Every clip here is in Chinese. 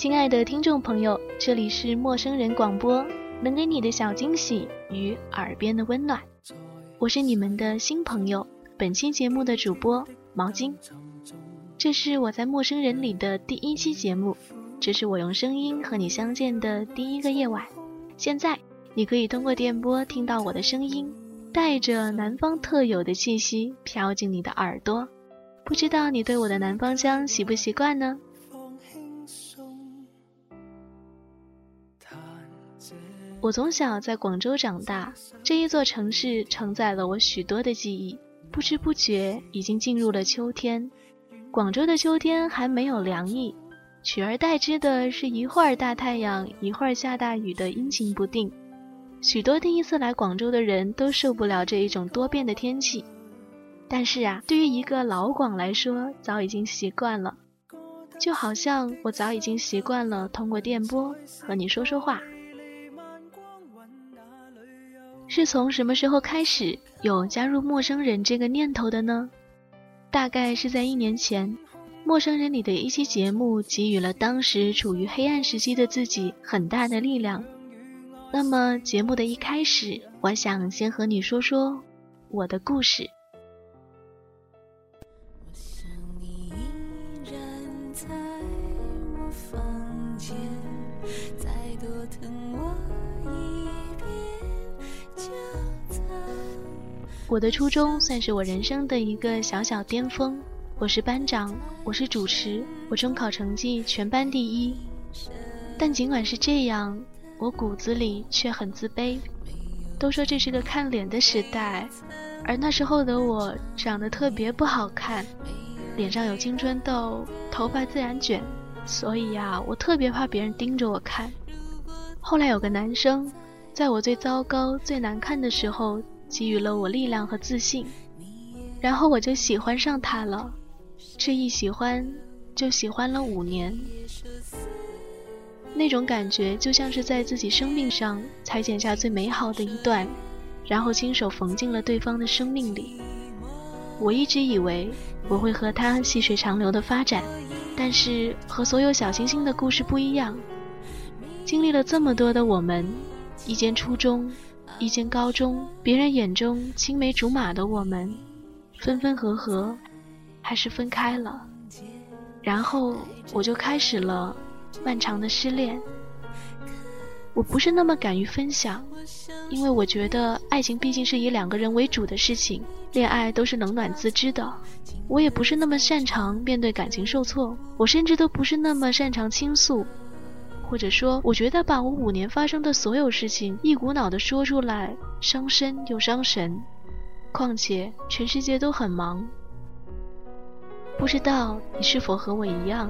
亲爱的听众朋友，这里是陌生人广播，能给你的小惊喜与耳边的温暖。我是你们的新朋友，本期节目的主播毛巾。这是我在陌生人里的第一期节目，这是我用声音和你相见的第一个夜晚。现在你可以通过电波听到我的声音，带着南方特有的气息飘进你的耳朵。不知道你对我的南方腔习不习惯呢？我从小在广州长大，这一座城市承载了我许多的记忆。不知不觉已经进入了秋天，广州的秋天还没有凉意，取而代之的是一会儿大太阳，一会儿下大雨的阴晴不定。许多第一次来广州的人都受不了这一种多变的天气，但是啊，对于一个老广来说，早已经习惯了，就好像我早已经习惯了通过电波和你说说话。是从什么时候开始有加入陌生人这个念头的呢？大概是在一年前，陌生人里的一期节目给予了当时处于黑暗时期的自己很大的力量。那么节目的一开始，我想先和你说说我的故事。我的初中算是我人生的一个小小巅峰。我是班长，我是主持，我中考成绩全班第一。但尽管是这样，我骨子里却很自卑。都说这是个看脸的时代，而那时候的我长得特别不好看，脸上有青春痘，头发自然卷，所以呀，我特别怕别人盯着我看。后来有个男生，在我最糟糕、最难看的时候。给予了我力量和自信，然后我就喜欢上他了。这一喜欢，就喜欢了五年。那种感觉就像是在自己生命上裁剪下最美好的一段，然后亲手缝进了对方的生命里。我一直以为我会和他细水长流的发展，但是和所有小星星的故事不一样。经历了这么多的我们，一间初中。一间高中，别人眼中青梅竹马的我们，分分合合，还是分开了。然后我就开始了漫长的失恋。我不是那么敢于分享，因为我觉得爱情毕竟是以两个人为主的事情，恋爱都是冷暖自知的。我也不是那么擅长面对感情受挫，我甚至都不是那么擅长倾诉。或者说，我觉得把我五年发生的所有事情一股脑的说出来，伤身又伤神。况且全世界都很忙。不知道你是否和我一样，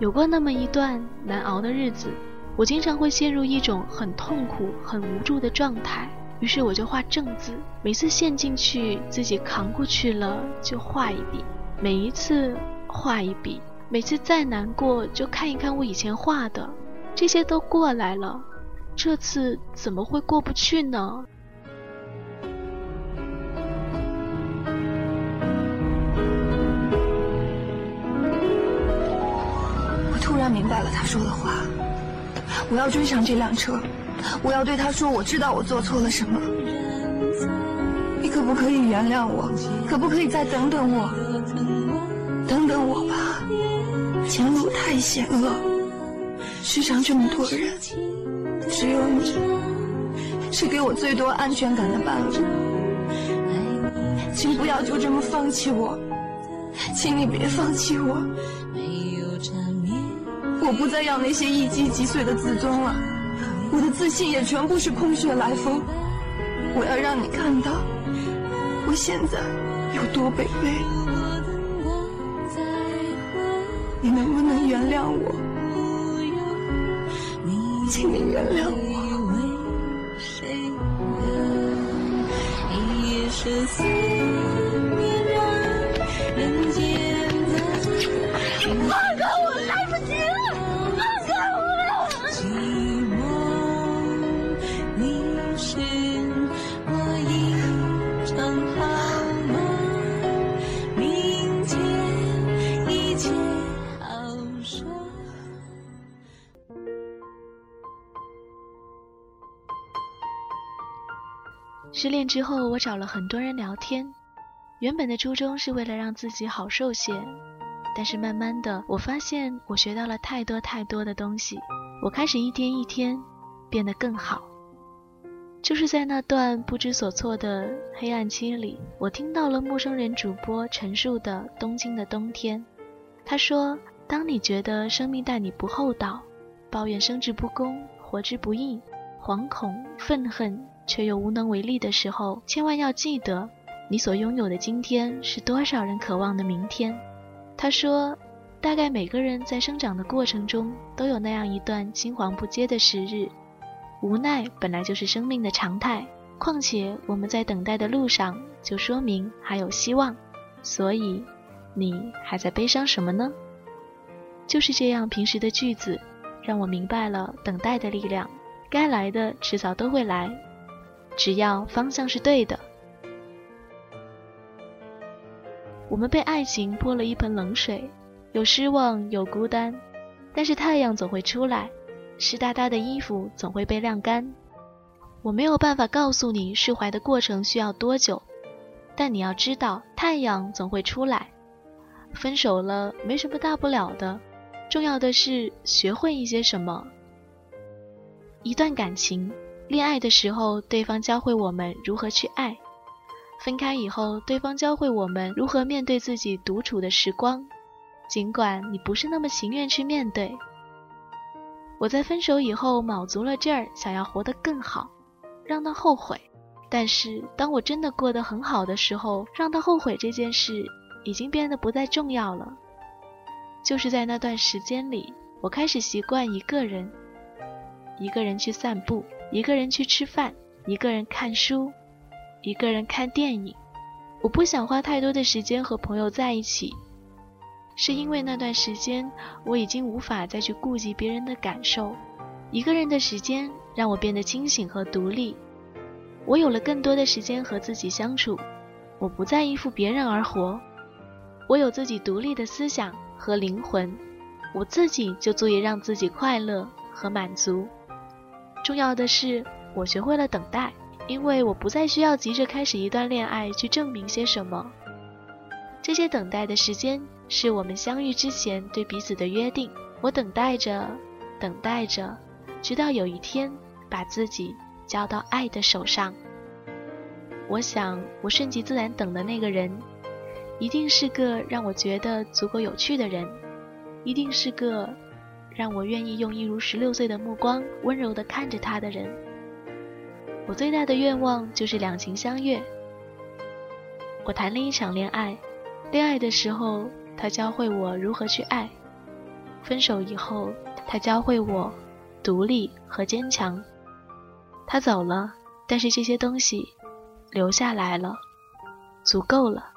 有过那么一段难熬的日子。我经常会陷入一种很痛苦、很无助的状态，于是我就画正字。每次陷进去，自己扛过去了，就画一笔。每一次画一笔，每次再难过，就看一看我以前画的。这些都过来了，这次怎么会过不去呢？我突然明白了他说的话，我要追上这辆车，我要对他说，我知道我做错了什么。你可不可以原谅我？可不可以再等等我？等等我吧，前路太险恶。世上这么多人，只有你是给我最多安全感的伴侣。请不要就这么放弃我，请你别放弃我。我不再要那些一击即碎的自尊了，我的自信也全部是空穴来风。我要让你看到我现在有多卑微。你能不能原谅我？请你原谅我，为谁一生？失恋之后，我找了很多人聊天，原本的初衷是为了让自己好受些，但是慢慢的，我发现我学到了太多太多的东西，我开始一天一天变得更好。就是在那段不知所措的黑暗期里，我听到了陌生人主播陈述的《东京的冬天》。他说：“当你觉得生命待你不厚道，抱怨生之不公、活之不易，惶恐、愤恨。”却又无能为力的时候，千万要记得，你所拥有的今天是多少人渴望的明天。他说，大概每个人在生长的过程中都有那样一段青黄不接的时日，无奈本来就是生命的常态。况且我们在等待的路上，就说明还有希望。所以，你还在悲伤什么呢？就是这样平时的句子，让我明白了等待的力量。该来的迟早都会来。只要方向是对的，我们被爱情泼了一盆冷水，有失望，有孤单，但是太阳总会出来，湿哒哒的衣服总会被晾干。我没有办法告诉你释怀的过程需要多久，但你要知道，太阳总会出来。分手了没什么大不了的，重要的是学会一些什么。一段感情。恋爱的时候，对方教会我们如何去爱；分开以后，对方教会我们如何面对自己独处的时光。尽管你不是那么情愿去面对，我在分手以后卯足了劲儿，想要活得更好，让他后悔。但是当我真的过得很好的时候，让他后悔这件事已经变得不再重要了。就是在那段时间里，我开始习惯一个人，一个人去散步。一个人去吃饭，一个人看书，一个人看电影。我不想花太多的时间和朋友在一起，是因为那段时间我已经无法再去顾及别人的感受。一个人的时间让我变得清醒和独立，我有了更多的时间和自己相处。我不再依附别人而活，我有自己独立的思想和灵魂，我自己就足以让自己快乐和满足。重要的是，我学会了等待，因为我不再需要急着开始一段恋爱去证明些什么。这些等待的时间是我们相遇之前对彼此的约定。我等待着，等待着，直到有一天把自己交到爱的手上。我想，我顺其自然等的那个人，一定是个让我觉得足够有趣的人，一定是个。让我愿意用一如十六岁的目光温柔地看着他的人。我最大的愿望就是两情相悦。我谈了一场恋爱，恋爱的时候他教会我如何去爱，分手以后他教会我独立和坚强。他走了，但是这些东西留下来了，足够了。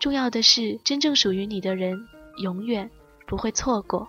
重要的是，真正属于你的人永远不会错过。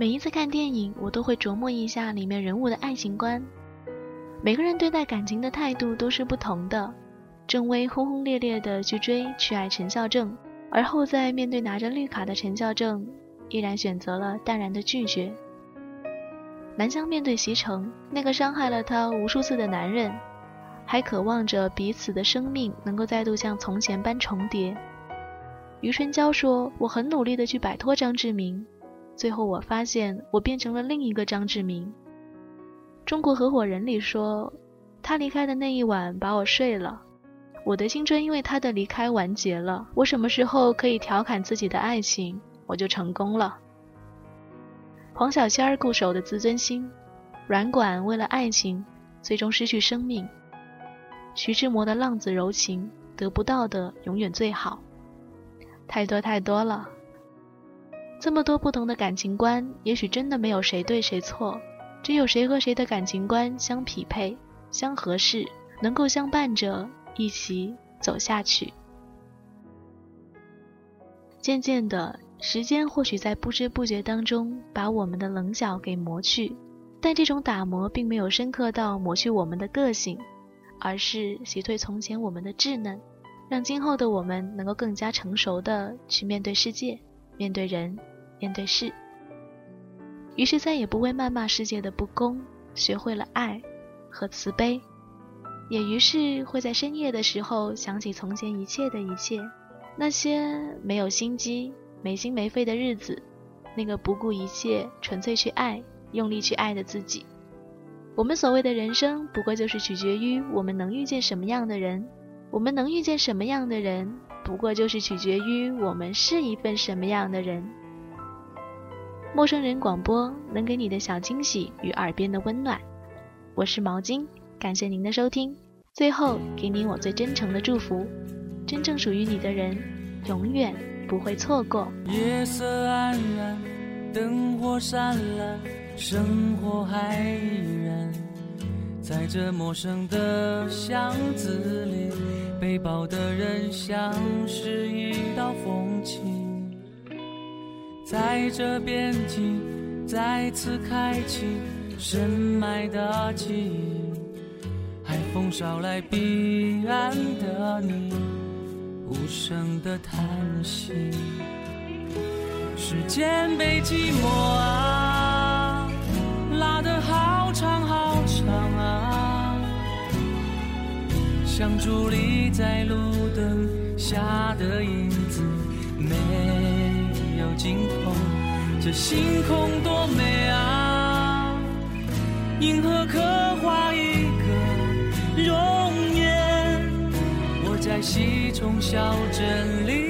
每一次看电影，我都会琢磨一下里面人物的爱情观。每个人对待感情的态度都是不同的。郑薇轰轰烈烈的去追去爱陈孝正，而后在面对拿着绿卡的陈孝正，依然选择了淡然的拒绝。南湘面对席城，那个伤害了她无数次的男人，还渴望着彼此的生命能够再度像从前般重叠。余春娇说：“我很努力的去摆脱张志明。”最后我发现我变成了另一个张志明。中国合伙人里说，他离开的那一晚把我睡了，我的青春因为他的离开完结了。我什么时候可以调侃自己的爱情，我就成功了。黄小仙儿固守的自尊心，软管为了爱情最终失去生命。徐志摩的浪子柔情，得不到的永远最好。太多太多了，这么多不同的感情观，也许真的没有谁对谁错，只有谁和谁的感情观相匹配、相合适，能够相伴着一起走下去。渐渐的。时间或许在不知不觉当中把我们的棱角给磨去，但这种打磨并没有深刻到磨去我们的个性，而是洗退从前我们的稚嫩，让今后的我们能够更加成熟的去面对世界、面对人、面对事。于是再也不会谩骂世界的不公，学会了爱和慈悲，也于是会在深夜的时候想起从前一切的一切，那些没有心机。没心没肺的日子，那个不顾一切、纯粹去爱、用力去爱的自己。我们所谓的人生，不过就是取决于我们能遇见什么样的人。我们能遇见什么样的人，不过就是取决于我们是一份什么样的人。陌生人广播能给你的小惊喜与耳边的温暖。我是毛巾，感谢您的收听。最后，给你我最真诚的祝福：真正属于你的人，永远。不会错过。夜色黯然，灯火闪蓝，生活还依然。在这陌生的巷子里，背包的人像是一道风景。在这边境再次开启深埋的记忆，海风捎来彼岸的你。无声的叹息，时间被寂寞啊拉得像伫立在路灯下的影子，没有尽头。这星空多美啊，银河刻画一个容颜，我在西。从小镇里